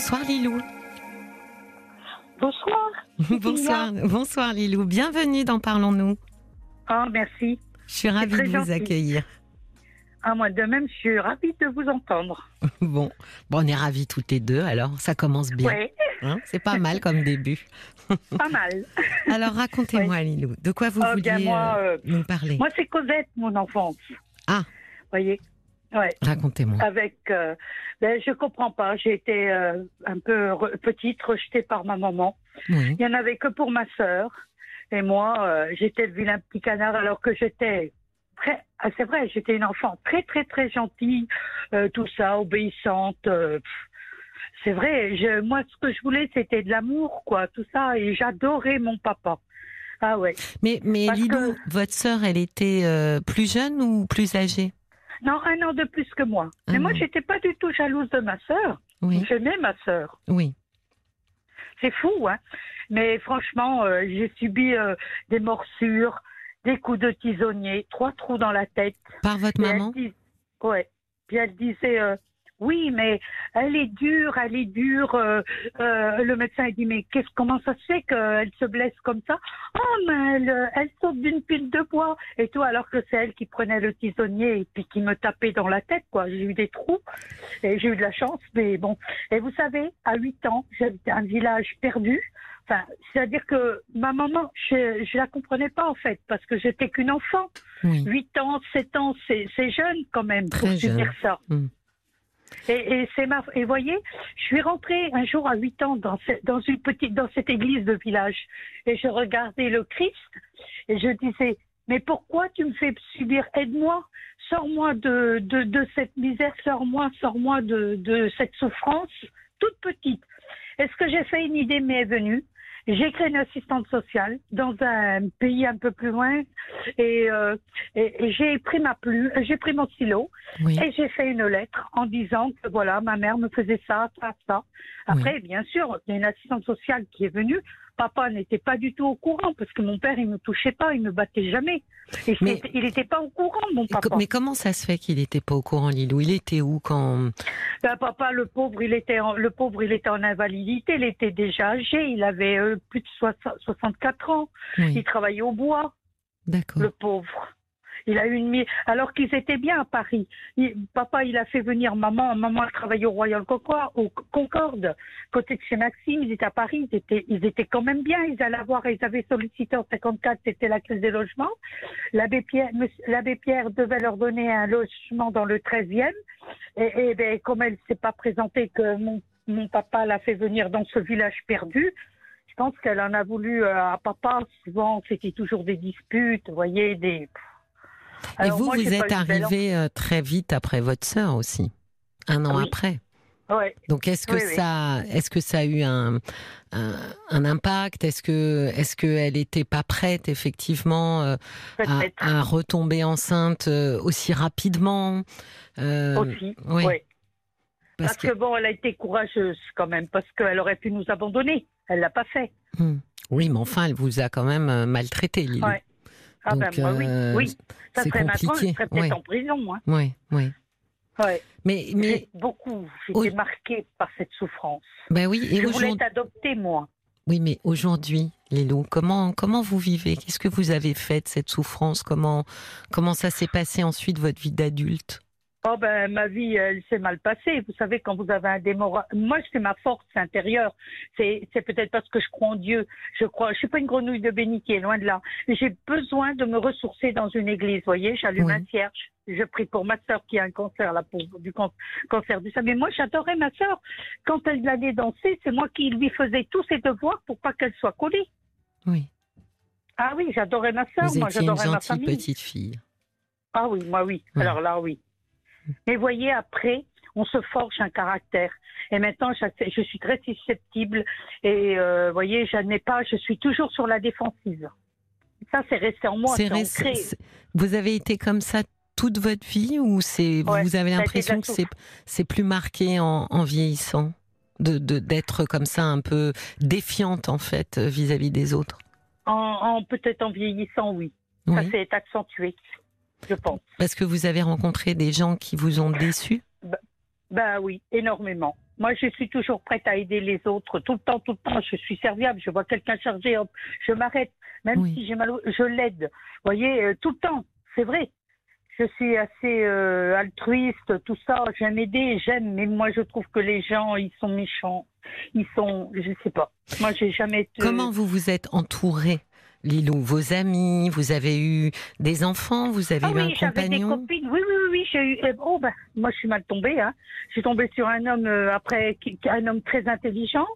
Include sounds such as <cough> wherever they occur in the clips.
Bonsoir Lilou. Bonsoir. <laughs> bonsoir, bonsoir Lilou. Bienvenue dans Parlons-nous. Ah, merci. Je suis ravie de vous accueillir. Ah, moi de même, je suis ravie de vous entendre. <laughs> bon. bon, on est ravis toutes les deux, alors ça commence bien. Ouais. Hein, c'est pas mal comme début. <laughs> pas mal. alors racontez-moi Lilou, de quoi vous oh, vouliez euh, euh, nous parler? Moi c'est Cosette, mon enfance. Ah. voyez Ouais. Racontez-moi. Avec, euh, ben, je comprends pas. J'ai été euh, un peu petite, rejetée par ma maman. Il y en avait que pour ma sœur. Et moi, euh, j'étais le vilain petit canard alors que j'étais très, ah, c'est vrai, j'étais une enfant très très très gentille, euh, tout ça, obéissante. c'est vrai. Je, moi, ce que je voulais, c'était de l'amour, quoi, tout ça. Et j'adorais mon papa. Ah ouais. Mais mais Lilou, votre sœur, elle était plus jeune ou plus âgée? Non, un an de plus que moi. Mais moi, j'étais pas du tout jalouse de ma sœur. Oui. J'aimais ma sœur. Oui. C'est fou, hein. Mais franchement, euh, j'ai subi euh, des morsures, des coups de tisonnier, trois trous dans la tête. Par votre maman? Ouais. Puis elle disait, euh, oui, mais elle est dure, elle est dure. Euh, euh, le médecin a dit, mais qu'est-ce, comment ça se fait qu'elle se blesse comme ça? Oh, mais elle, elle saute d'une pile de bois et tout, alors que c'est elle qui prenait le tisonnier et puis qui me tapait dans la tête, quoi. J'ai eu des trous et j'ai eu de la chance, mais bon. Et vous savez, à 8 ans, j'habitais un village perdu. Enfin, c'est-à-dire que ma maman, je, je la comprenais pas en fait, parce que j'étais qu'une enfant. 8 ans, 7 ans, c'est, jeune quand même pour subir ça. Hmm. Et, et c'est ma et voyez, je suis rentrée un jour à 8 ans dans, dans une petite dans cette église de village. Et je regardais le Christ et je disais mais pourquoi tu me fais subir? Aide-moi, sors-moi de, de, de cette misère, sors-moi, sors-moi de, de cette souffrance toute petite. Est-ce que j'ai fait une idée? M'est venue j'ai créé une assistante sociale dans un pays un peu plus loin et, euh, et, j'ai pris ma plume, j'ai pris mon stylo et j'ai fait une lettre en disant que voilà, ma mère me faisait ça, ça, ça. Après, bien sûr, il y a une assistante sociale qui est venue papa n'était pas du tout au courant parce que mon père il me touchait pas, il me battait jamais. Et il n'était pas au courant, mon papa. Mais comment ça se fait qu'il n'était pas au courant, Lilou? Il était où quand? Ben, Papa, le pauvre, il était en, le pauvre, il était en invalidité. Il était déjà âgé. Il avait euh, plus de 64 ans. Il travaillait au bois. D'accord. Le pauvre. Il a eu une alors qu'ils étaient bien à Paris. papa, il a fait venir maman. Maman a travaillé au Royal au Concorde, côté de chez Maxime. Ils étaient à Paris. Ils étaient, ils étaient quand même bien. Ils allaient voir. Ils avaient sollicité en 54. C'était la crise des logements. L'abbé Pierre, l'abbé Pierre devait leur donner un logement dans le 13e. Et, ben, comme elle s'est pas présentée, que mon, mon papa l'a fait venir dans ce village perdu. Je pense qu'elle en a voulu euh, à papa. Souvent, c'était toujours des disputes, vous voyez, des. Et vous, vous êtes arrivé euh, très vite après votre sœur aussi, un an après. Ouais. Donc est-ce que ça, est-ce que ça a eu un, un, impact? Est-ce que est-ce qu'elle n'était pas prête effectivement euh, à, retomber enceinte euh, aussi rapidement? Aussi. Oui. Parce, que... bon, elle a été courageuse quand même, parce qu'elle aurait pu nous abandonner. Elle l'a pas fait. Hmm. Oui, mais enfin, elle vous a quand même maltraité, Lily. Ah ben moi oui, euh, oui. Ça serait maintenant, je serais peut-être en prison, moi. Oui, oui. Ouais. Mais, mais beaucoup, j'étais marquée par cette souffrance. Ben oui, et je voulais t'adopter, moi. Oui, mais aujourd'hui, Lélo, comment comment vous vivez? Qu'est-ce que vous avez fait de cette souffrance? Comment comment ça s'est passé ensuite votre vie d'adulte? Oh ben ma vie elle s'est mal passée. Vous savez quand vous avez un démora... Moi c'est ma force intérieure. C'est c'est peut-être parce que je crois en Dieu. Je crois. Je suis pas une grenouille de bénitier, loin de là. Mais j'ai besoin de me ressourcer dans une église. Vous voyez, j'allume un cierge. Je prie pour ma sœur qui a un cancer, la pauvre, du cancer du sein. Mais moi j'adorais ma sœur. Quand elle allait danser, c'est moi qui lui faisais tous ses devoirs pour pas qu'elle soit collée. Oui. Ah oui, j'adorais ma sœur. moi j'adorais ma famille. petite fille. Ah oui, moi oui. Alors là oui. Mais voyez, après, on se forge un caractère. Et maintenant, je suis très susceptible. Et euh, voyez, je n'ai pas, je suis toujours sur la défensive. Ça, c'est resté en moi. C'est Vous avez été comme ça toute votre vie ou c'est vous avez l'impression que c'est plus marqué en, vieillissant de d'être comme ça un peu défiante en fait vis-à-vis des autres? En, peut-être en vieillissant, oui. Ça s'est accentué je pense. Parce que vous avez rencontré des gens qui vous ont déçu bah, bah, oui, énormément. Moi, je suis toujours prête à aider les autres. Tout le temps, tout le temps, je suis serviable. Je vois quelqu'un chargé, hop, je m'arrête. Même si j'ai mal, je l'aide. Vous voyez, euh, tout le temps. C'est vrai. Je suis assez euh, altruiste, tout ça. J'aime aider, j'aime. Mais moi, je trouve que les gens, ils sont méchants. Ils sont, je sais pas. Moi, j'ai jamais. Été... Comment vous vous êtes entouré Lilou, vos amis, vous avez eu des enfants, vous avez ah eu oui, un compagnon des copines. Oui, oui, oui, oui j'ai eu. Eh, oh, ben, moi, je suis mal tombée. Hein. Je suis tombée sur un homme euh, après, un homme très intelligent.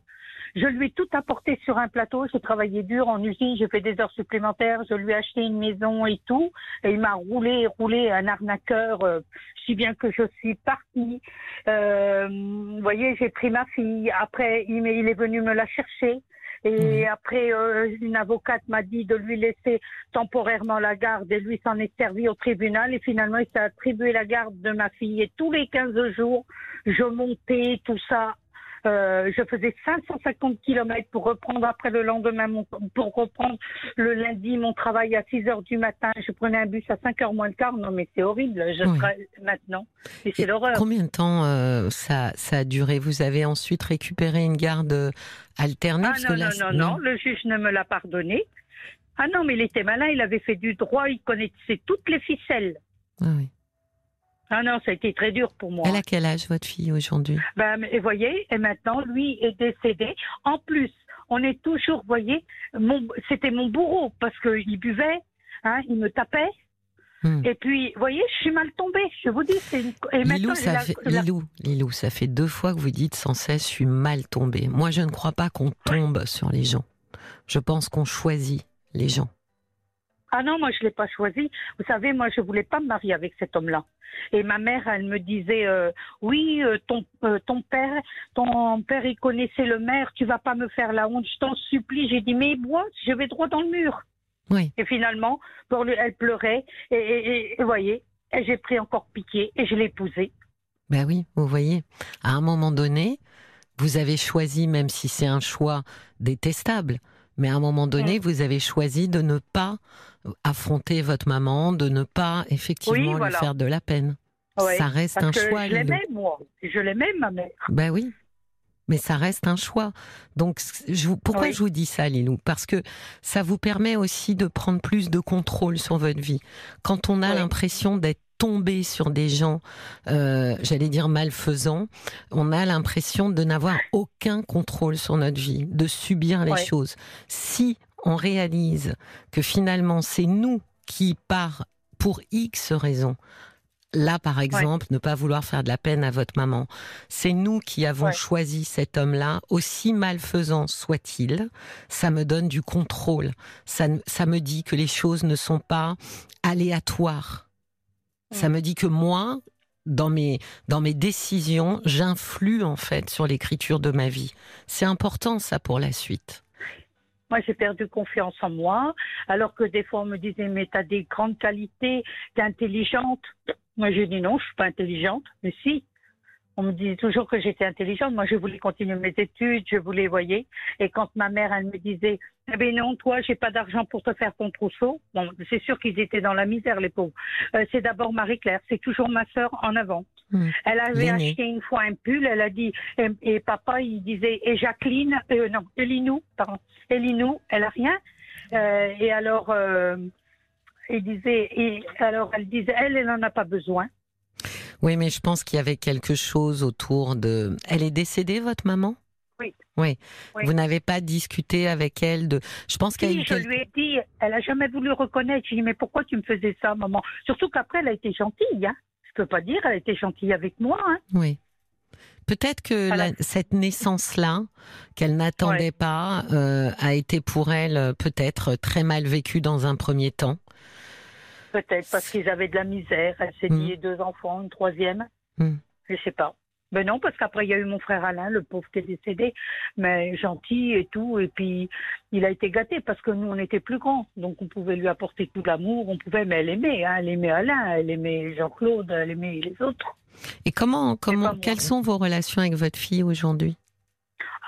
Je lui ai tout apporté sur un plateau. J'ai travaillé dur en usine. J'ai fait des heures supplémentaires. Je lui ai acheté une maison et tout. Et il m'a roulé, roulé un arnaqueur. Euh, si bien que je suis partie. Euh, vous voyez, j'ai pris ma fille. Après, il, il est venu me la chercher. Et après, euh, une avocate m'a dit de lui laisser temporairement la garde et lui s'en est servi au tribunal. Et finalement, il s'est attribué la garde de ma fille. Et tous les 15 jours, je montais tout ça euh, je faisais 550 km pour reprendre après le lendemain, mon, pour reprendre le lundi mon travail à 6 heures du matin. Je prenais un bus à 5 heures moins le quart. Non, mais c'est horrible. Je serai maintenant. Et c'est l'horreur. Combien de temps euh, ça, ça a duré? Vous avez ensuite récupéré une garde alternée? Ah, non, non, non, non, le juge ne me l'a pardonné. Ah non, mais il était malin, il avait fait du droit, il connaissait toutes les ficelles. Ah oui. Ah non, ça a été très dur pour moi. Elle a quel âge, votre fille, aujourd'hui? Ben, Et voyez, et maintenant, lui est décédé. En plus, on est toujours, voyez, c'était mon bourreau parce qu'il buvait, hein, il me tapait. Hmm. Et puis, vous voyez, je suis mal tombée. Je vous dis, c'est une... Lilou, ça fait... Lilou, Lilou, ça fait deux fois que vous dites sans cesse, je suis mal tombée. Moi, je ne crois pas qu'on tombe sur les gens. Je pense qu'on choisit les gens. Ah non, moi je l'ai pas choisi. Vous savez, moi je voulais pas me marier avec cet homme-là. Et ma mère, elle me disait, euh, oui, euh, ton euh, ton père, ton père, il connaissait le maire. Tu vas pas me faire la honte. Je t'en supplie. J'ai dit, mais moi, je vais droit dans le mur. Oui. Et finalement, pour lui, elle pleurait. Et, vous voyez, j'ai pris encore piqué et je l'ai épousé. Ben oui, vous voyez. À un moment donné, vous avez choisi, même si c'est un choix détestable, mais à un moment donné, vous avez choisi de ne pas affronter votre maman, de ne pas effectivement lui faire de la peine. ça reste un choix. Je l'aimais, moi. Je l'aimais, ma mère. Ben oui. Mais ça reste un choix. Donc, je pourquoi je vous dis ça, Lilou? Parce que ça vous permet aussi de prendre plus de contrôle sur votre vie. Quand on a l'impression d'être tombé sur des gens, euh, j'allais dire malfaisants, on a l'impression de n'avoir aucun contrôle sur notre vie, de subir les choses. Si on réalise que finalement c'est nous qui, par pour X raisons, là par exemple, ne pas vouloir faire de la peine à votre maman, c'est nous qui avons choisi cet homme-là, aussi malfaisant soit-il, ça me donne du contrôle, ça, ça me dit que les choses ne sont pas aléatoires. Ça mm. me dit que moi, dans mes, dans mes décisions, j'influe en fait sur l'écriture de ma vie. C'est important ça pour la suite. Moi, j'ai perdu confiance en moi, alors que des fois, on me disait, mais tu as des grandes qualités, tu es intelligente. Moi, j'ai dit non, je suis pas intelligente. Mais si, on me disait toujours que j'étais intelligente. Moi, je voulais continuer mes études, je voulais, voyez. Et quand ma mère, elle me disait, eh ben non, toi, j'ai pas d'argent pour te faire ton trousseau. Bon, c'est sûr qu'ils étaient dans la misère, les pauvres. Euh, c'est d'abord Marie-Claire, c'est toujours ma sœur en avant. Hmm. Elle avait acheté une fois un pull, elle a dit, et, papa, il disait, et Jacqueline, euh, non, Elinou, pardon, Elinou, elle a rien. Euh, et alors, euh, il disait, et alors elle disait, elle, elle n'en a pas besoin. Oui, mais je pense qu'il y avait quelque chose autour de. Elle est décédée, votre maman? Oui. oui. Vous n'avez pas discuté avec elle de. Je pense qu'elle. Oui, je lui ai dit, elle a jamais voulu reconnaître. Je lui ai dit, mais pourquoi tu me faisais ça, maman? Surtout qu'aprre, elle a été gentille. Hein. Je peux pas dire, elle a été gentille avec moi. Hein. Oui. Peut-être que cette naissance-là, qu'elle n'attendait pas, euh, a été pour elle euh, peut-être très mal vécue dans un premier temps. Peut-être parce qu'ils avaient de la misère. Elle s'est dit mm. deux enfants, une troisième. Mm. Je sais pas. Ben non, parce qu'après, il y a eu mon frère Alain, le pauvre qui est décédé, mais gentil et tout. Et puis, il a été gâté parce que nous, on était plus grands. Donc, on pouvait lui apporter tout l'amour. On pouvait, mais elle aimait. Hein, elle aimait Alain, elle aimait Jean-Claude, elle aimait les autres. Et comment, comment, quelles sont vos relations avec votre fille aujourd'hui?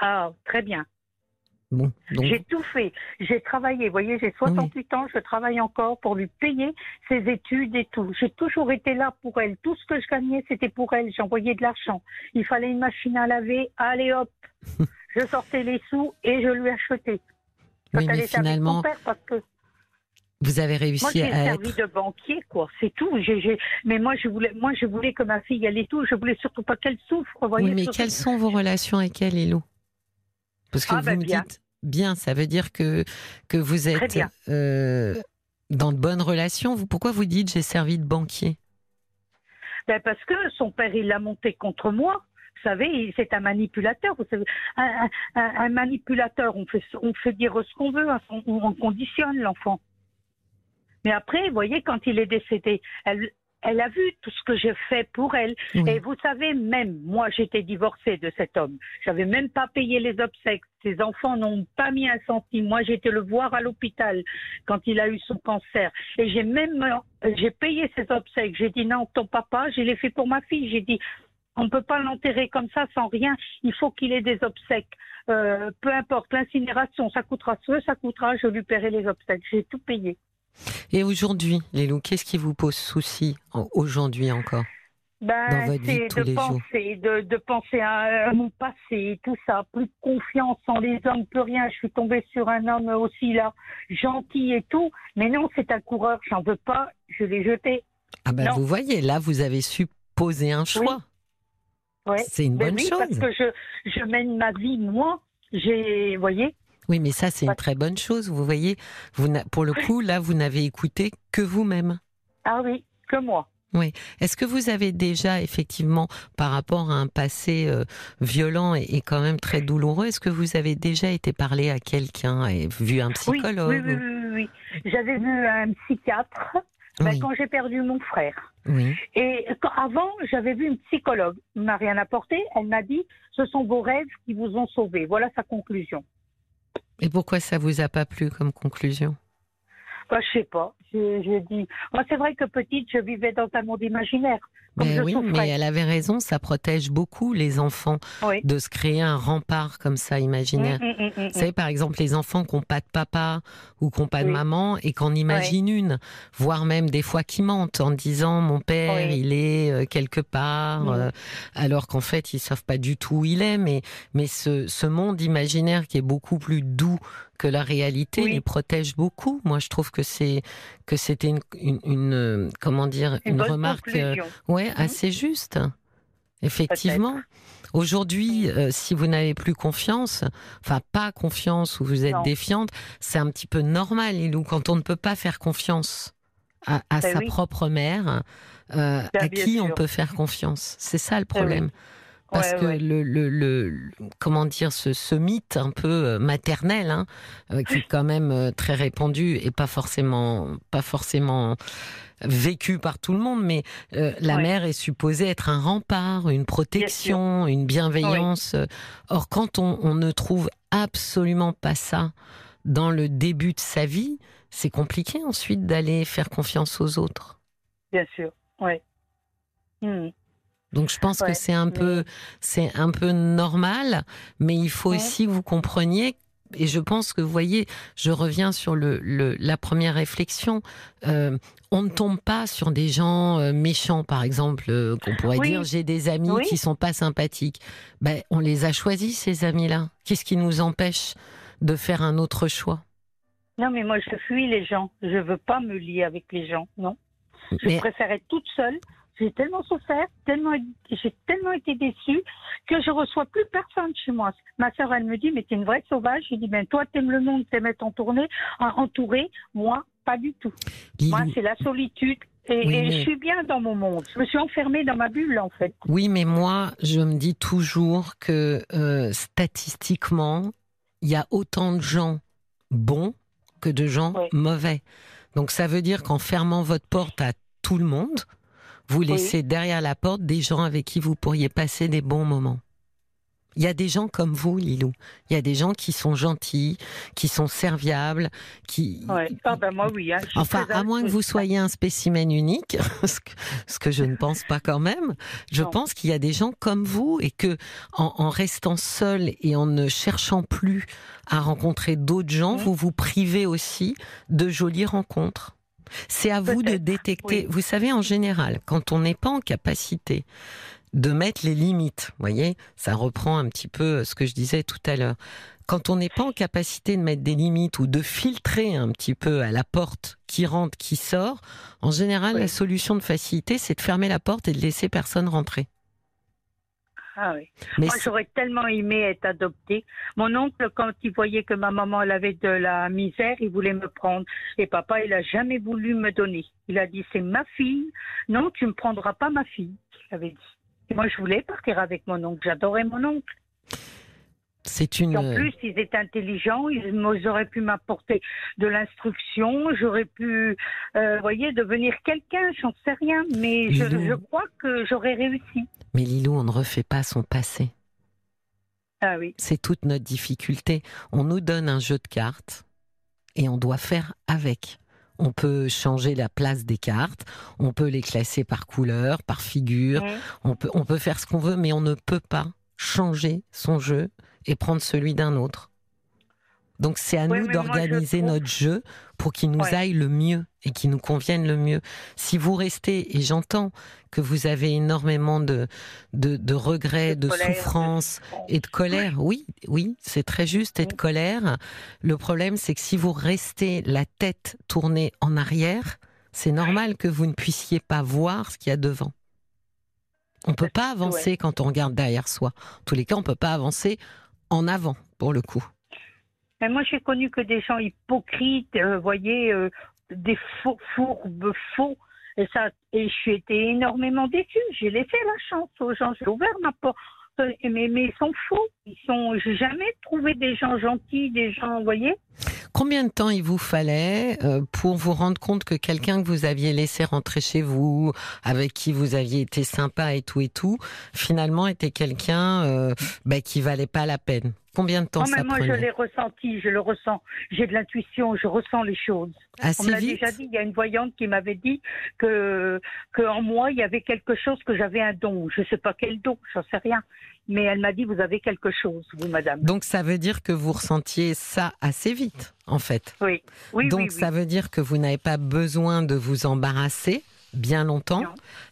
Ah, très bien. Bon, J'ai tout fait. J'ai travaillé. Vous voyez, j'ai 68 ans, je travaille encore pour lui payer ses études et tout. J'ai toujours été là pour elle. Tout ce que je gagnais, c'était pour elle. J'envoyais de l'argent. Il fallait une machine à laver. Allez hop. <laughs> je sortais les sous et je lui achetais. oui, mais finalement, parce que vous avez réussi moi, j'ai servi de banquier, quoi. C'est tout. Mais moi, je voulais, moi, je voulais que ma fille elle ait tout. Je voulais surtout pas qu'elle souffre. Voyez, oui, mais quelles sont vos relations avec elle, Elou Parce que ah, vous ben, me dites bien, ça veut dire que que vous êtes euh, dans de bonnes relations. Vous, pourquoi vous dites j'ai servi de banquier? Ben parce que son père il l'a monté contre moi. Vous savez, c'est un manipulateur. Vous savez, un, manipulateur, on fait, on fait dire ce qu'on veut, hein, on conditionne l'enfant. Mais après, vous voyez, quand il est décédé, elle, elle a vu tout ce que j'ai fait pour elle. Et vous savez, même moi, j'étais divorcée de cet homme. J'avais même pas payé les obsèques. Ses enfants n'ont pas mis un centime. Moi, j'étais le voir à l'hôpital quand il a eu son cancer. Et j'ai même, j'ai payé ses obsèques. J'ai dit non, ton papa, je l'ai fait pour ma fille. J'ai dit, on ne peut pas l'enterrer comme ça sans rien. Il faut qu'il ait des obsèques. Euh, peu importe, l'incinération, ça coûtera ce, ça coûtera, je lui paierai les obsèques. J'ai tout payé. Et aujourd'hui, Lélou, qu'est-ce qui vous pose souci aujourd'hui encore ben, dans votre vie de penser, de, penser à, mon passé, tout ça, plus de confiance en les hommes, plus rien. Je suis tombée sur un homme aussi là, gentil et tout, mais non, c'est un coureur, j'en veux pas, je l'ai jeté. Ah ben vous voyez, là vous avez su poser un choix. Ouais. C'est une ben bonne oui, chose. Parce que je, je mène ma vie, moi, j'ai, voyez, oui, mais ça, c'est une très bonne chose. Vous voyez, vous pour le coup, là, vous n'avez écouté que vous-même. Ah oui, que moi. Oui. Est-ce que vous avez déjà, effectivement, par rapport à un passé euh, violent et, quand même très douloureux, est-ce que vous avez déjà été parlé à quelqu'un et vu un psychologue Oui, oui, oui. oui, J'avais vu un psychiatre ben, quand j'ai perdu mon frère. Oui. Et avant, j'avais vu une psychologue. Elle m'a rien apporté. Elle m'a dit, ce sont vos rêves qui vous ont sauvé. Voilà sa conclusion. Et pourquoi ça vous a pas plu comme conclusion? Bah, Je sais pas. Je, dis. Moi, c'est vrai que petite, je vivais dans un monde imaginaire. Mais oui, mais elle avait raison, ça protège beaucoup les enfants de se créer un rempart comme ça imaginaire. Mmh, mmh, mmh, Vous savez, par exemple, les enfants qui n'ont pas de papa ou qui n'ont pas de maman et qu'on imagine une, voire même des fois qui mentent en disant mon père, il est euh, quelque part, euh, alors qu'en fait, ils savent pas du tout où il est. Mais, mais ce, ce monde imaginaire qui est beaucoup plus doux que la réalité les protège beaucoup. Moi, je trouve que c'est que c'était une, une, euh, comment dire une, remarque ouais Mhm. assez juste. Effectivement. Aujourd'hui, euh, si vous n'avez plus confiance, enfin pas confiance ou vous êtes défiante, c'est un petit peu normal, Ilou, quand on ne peut pas faire confiance à, ben sa propre mère, euh, à qui on peut faire confiance. C'est ça le ben problème. Parce que Le, le, comment dire, ce, ce, mythe un peu euh, maternel, hein, qui est quand même très répandu et pas forcément, pas forcément vécu par tout le monde, mais euh, la mère est supposée être un rempart, une protection, une bienveillance. Or, quand on, ne trouve absolument pas ça dans le début de sa vie, c'est compliqué ensuite d'aller faire confiance aux autres. Bien sûr, oui. Hmm. Donc je pense que c'est un peu, c'est un peu normal, mais il faut aussi que vous compreniez et je pense que, vous voyez, je reviens sur le, la première réflexion. Euh, on ne tombe pas sur des gens euh, méchants, par exemple, euh, qu'on pourrait dire j'ai des amis qui sont pas sympathiques. Ben, on les a choisis ces amis-là. Qu'est-ce qui nous empêche de faire un autre choix? Non, mais moi je fuis les gens. Je veux pas me lier avec les gens, non. Je préfère être toute seule j'ai tellement souffert, tellement, j'ai tellement été déçue que je reçois plus personne chez moi. Ma sœur, elle me dit, mais t'es une vraie sauvage. Je dis, ben toi, t'aimes le monde, t'aimes être entouré, entouré. Moi, pas du tout. Moi, c'est la solitude. Et, je suis bien dans mon monde. Je me suis enfermée dans ma bulle, en fait. Oui, mais moi, je me dis toujours que euh, statistiquement, il y a autant de gens bons que de gens mauvais. Donc ça veut dire qu'en fermant votre porte à tout le monde, vous laissez derrière la porte des gens avec qui vous pourriez passer des bons moments. Il y a des gens comme vous, Lilou. Il y a des gens qui sont gentils, qui sont serviables, qui. Ouais. Ah ben moi oui. Hein. Enfin, à moins que vous soyez un spécimen unique, <laughs> ce que, je ne pense pas quand même. Je pense qu'il y a des gens comme vous et que en, restant seul et en ne cherchant plus à rencontrer d'autres gens, mmh. vous vous privez aussi de jolies rencontres. C'est à vous de détecter. Vous savez, en général, quand on n'est pas en capacité de mettre les limites. Vous voyez, ça reprend un petit peu ce que je disais tout à l'heure. Quand on n'est pas en capacité de mettre des limites ou de filtrer un petit peu à la porte qui rentre, qui sort, en général, la solution de facilité, c'est de fermer la porte et de laisser personne rentrer. Ah oui. Moi, j'aurais tellement aimé être adoptée. Mon oncle, quand il voyait que ma maman elle avait de la misère, il voulait me prendre. Et papa, il a jamais voulu me donner. Il a dit, c'est ma fille. Non, tu me prendras pas ma fille. Il avait dit moi, je voulais partir avec mon oncle. J'adorais mon oncle. C'est une. en plus, ils étaient intelligents. Ils auraient pu m'apporter de l'instruction. J'aurais pu, euh, voyez, devenir quelqu'un. J'en sais rien. Mais je, je, crois que j'aurais réussi. Mais Lilou, on ne refait pas son passé. Ah oui. C'est toute notre difficulté. On nous donne un jeu de cartes et on doit faire avec. On peut changer la place des cartes, on peut les classer par couleur, par figure, on, peut, on peut faire ce qu'on veut, mais on ne peut pas changer son jeu et prendre celui d'un autre. Donc c'est à nous d'organiser notre jeu pour qu'il nous aille le mieux et qu'il nous convienne le mieux. Si vous restez, et j'entends que vous avez énormément de, de, regrets, de, souffrances et de colère, oui, oui, c'est très juste, et de colère. Le problème, c'est que si vous restez la tête tournée en arrière, c'est normal que vous ne puissiez pas voir ce qu'il y a devant. On ne peut pas avancer quand on regarde derrière soi. En tous les cas, on ne peut pas avancer en avant, pour le coup. Moi, j'ai connu que des gens hypocrites, vous euh, voyez, euh, des faux, fourbes faux. Et je suis été énormément déçue. J'ai laissé la chance aux gens. J'ai ouvert ma porte. Mais, ils sont faux. Ils sont. Jamais trouvé des gens gentils, des gens, vous voyez. Combien de temps il vous fallait euh, pour vous rendre compte que quelqu'un que vous aviez laissé rentrer chez vous, avec qui vous aviez été sympa et tout et tout, finalement était quelqu'un euh, bah, qui valait pas la peine? Combien de temps ça moi, je l'ai ressenti, je le ressens. J'ai de l'intuition, je ressens les choses. Assez On m'a déjà dit, il y a une voyante qui m'avait dit que, que en moi, il y avait quelque chose, que j'avais un don. Je ne sais pas quel don, j'en sais rien. Mais elle m'a dit, vous avez quelque chose, vous, madame. Donc, ça veut dire que vous ressentiez ça assez vite, en fait. Oui. oui Donc, ça veut dire que vous n'avez pas besoin de vous embarrasser bien longtemps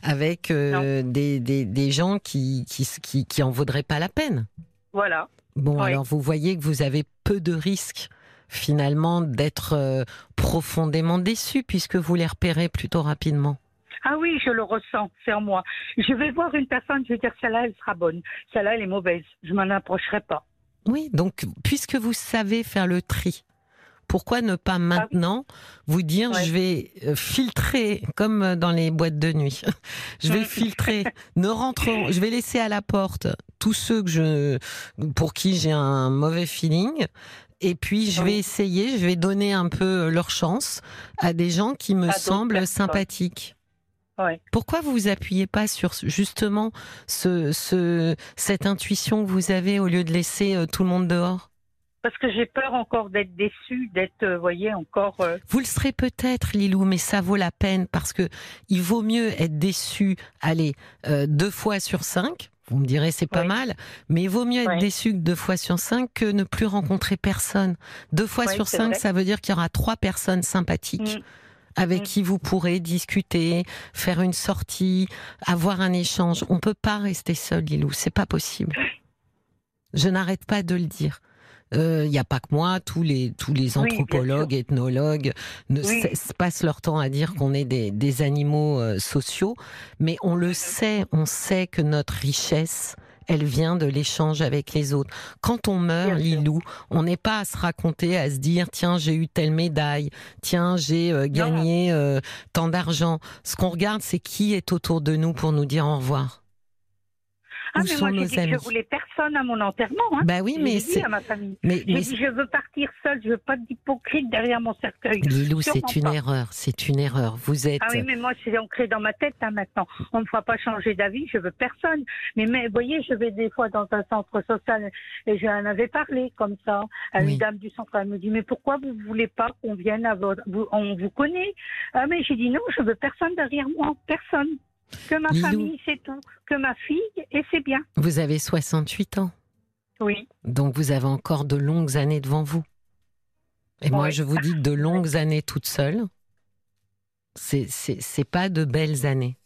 avec euh, des, des, des, gens qui, qui, qui, qui en vaudraient pas la peine. Voilà. Bon, alors vous voyez que vous avez peu de risques finalement d'être euh, profondément déçu puisque vous les repérez plutôt rapidement. Ah oui, je le ressens, c'est en moi. Je vais voir une personne, je vais dire celle-là, elle sera bonne, celle-là, elle est mauvaise, je m'en approcherai pas. Oui, donc puisque vous savez faire le tri, pourquoi ne pas ah maintenant vous dire je vais euh, filtrer comme euh, dans les boîtes de nuit. <laughs> je vais filtrer, ne rentrons, je vais laisser à la porte tous ceux que je pour qui j'ai un mauvais feeling et puis je vais essayer, je vais donner un peu leur chance à des gens qui me semblent sympathiques. Pourquoi vous vous appuyez pas sur justement ce, ce, cette intuition que vous avez au lieu de laisser euh, tout le monde dehors? Parce que j'ai peur encore d'être déçue, d'être, euh, voyez, encore. Euh, vous le serez peut-être, Lilou, mais ça vaut la peine parce que il vaut mieux être déçu, allez, deux fois sur cinq. Vous me direz c'est pas mal, mais il vaut mieux être déçu deux fois sur cinq que ne plus rencontrer personne. Deux fois sur cinq, ça veut dire qu'il y aura trois personnes sympathiques. Mm. avec mm. qui vous pourrez discuter, faire une sortie, avoir un échange. On peut pas rester seul, Lilou, c'est pas possible. Je n'arrête pas de le dire. Il euh, n'y a pas que moi, tous les tous les anthropologues, ethnologues ne passent leur temps à dire qu'on est des, des animaux euh, sociaux, mais on le sait, on sait que notre richesse, elle vient de l'échange avec les autres. Quand on meurt, Lilou, on n'est pas à se raconter, à se dire tiens j'ai eu telle médaille, tiens j'ai euh, gagné tant d'argent. Ce qu'on regarde, c'est qui est autour de nous pour nous dire au revoir. Ah, mais moi, j'ai dit que je voulais personne à mon enterrement. Hein. Bah oui, mais c'est à ma famille. Mais, dit je veux partir seule, je veux pas d'hypocrite derrière mon cercueil. Lilou, c'est une erreur, c'est une erreur. Vous êtes. Ah oui, mais moi c'est ancré dans ma tête hein, maintenant. On ne fera pas changer d'avis, je veux personne. Mais mais vous voyez, je vais des fois dans un centre social et j'en avais parlé comme ça à une dame du centre. Elle me dit mais pourquoi vous voulez pas qu'on vienne à votre, on vous connaît? Ah mais j'ai dit non, je veux personne derrière moi, personne. Que ma famille, c'est tout. Que ma fille, et c'est bien. Vous avez 68 ans. Oui. Donc vous avez encore de longues années devant vous. Et moi, je vous dis de <laughs> longues années toute seule, c'est pas de belles années.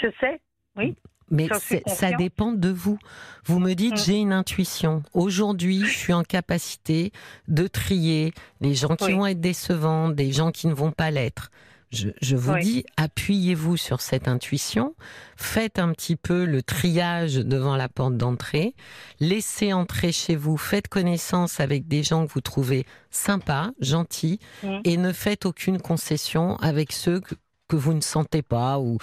Je sais, oui. Mais ça dépend de vous. Vous me dites, mm. j'ai une intuition. Aujourd'hui, je suis en capacité de trier les gens qui vont être décevants, des gens qui ne vont pas l'être. Je, vous dis, appuyez-vous sur cette intuition, faites un petit peu le triage devant la porte d'entrée, laissez entrer chez vous, faites connaissance avec des gens que vous trouvez sympas, gentils, et ne faites aucune concession avec ceux que, vous ne sentez pas ou,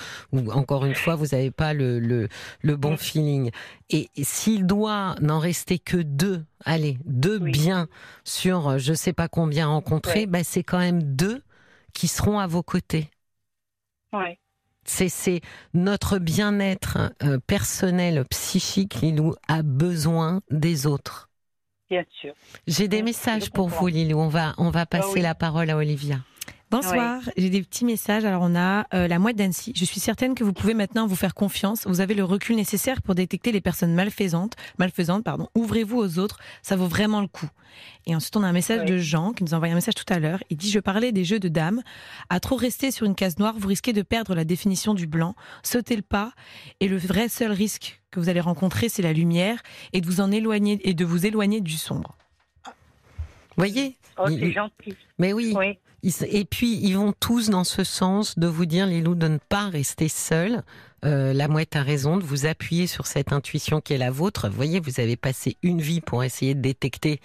encore une fois vous n'avez pas le, le, bon feeling. Et s'il doit n'en rester que deux, allez, deux biens sur je sais pas combien rencontrés, ben c'est quand même deux qui seront à vos côtés. Ouais. C'est notre bien-être euh, personnel, psychique, Lilou, a besoin des autres. Bien sûr. J'ai des messages pour vous, Lilou. On va, on va bah passer la parole à Olivia. Bonsoir, j'ai des petits messages. Alors on a euh, la mouette d'Annecy. Je suis certaine que vous pouvez maintenant vous faire confiance. Vous avez le recul nécessaire pour détecter les personnes malfaisantes. Malfaisantes, pardon. Ouvrez-vous aux autres, ça vaut vraiment le coup. Et ensuite on a un message de Jean qui nous a envoyé un message tout à l'heure. Il dit je parlais des jeux de dames. À trop rester sur une case noire, vous risquez de perdre la définition du blanc. Sautez le pas. Et le vrai seul risque que vous allez rencontrer, c'est la lumière et de vous en éloigner et de vous éloigner du sombre. Voyez. Oh, c'est gentil. Mais oui. oui. Et puis, ils vont tous dans ce sens de vous dire, les loups, de ne pas rester seuls. Euh, la mouette a raison de vous appuyer sur cette intuition qui est la vôtre. Vous voyez, vous avez passé une vie pour essayer de détecter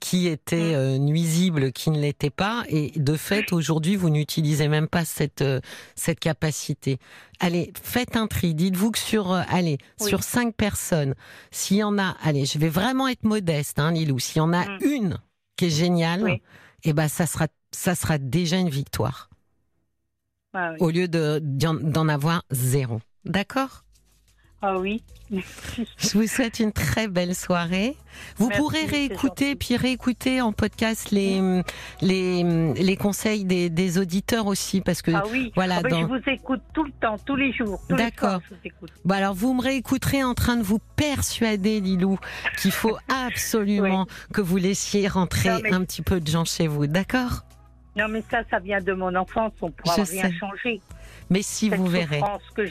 qui était mm. euh, nuisible, qui ne l'était pas. Et de fait, aujourd'hui, vous n'utilisez même pas cette, euh, cette capacité. Allez, faites un tri. Dites-vous que sur, allez, sur cinq personnes, s'il y en a, allez, je vais vraiment être modeste, hein, Lilou, s'il y en a mm. une qui est géniale, eh ben, ça sera ça sera déjà une victoire. Ah Au lieu d'en avoir zéro. D'accord? Ah oui. Je vous souhaite une très belle soirée. Vous pourrez réécouter puis réécouter en podcast les les, les conseils des, des, auditeurs aussi parce que ah oui. voilà. Ah ben, Je vous écoute tout le temps, tous les jours. D'accord. Bon alors vous me réécouterez en train de vous persuader, Lilou, qu'il faut <laughs> absolument que vous laissiez rentrer un petit peu de gens chez vous. D'accord? Non, mais ça, ça vient de mon enfance. On ne pourra rien changer. Mais si vous verrez. que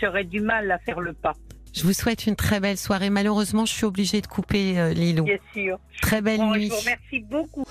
j'aurais du mal à faire le pas. Je vous souhaite une très belle soirée. Malheureusement, je suis obligée de couper euh, Lilou. Bien sûr. Très belle nuit. Je vous remercie beaucoup.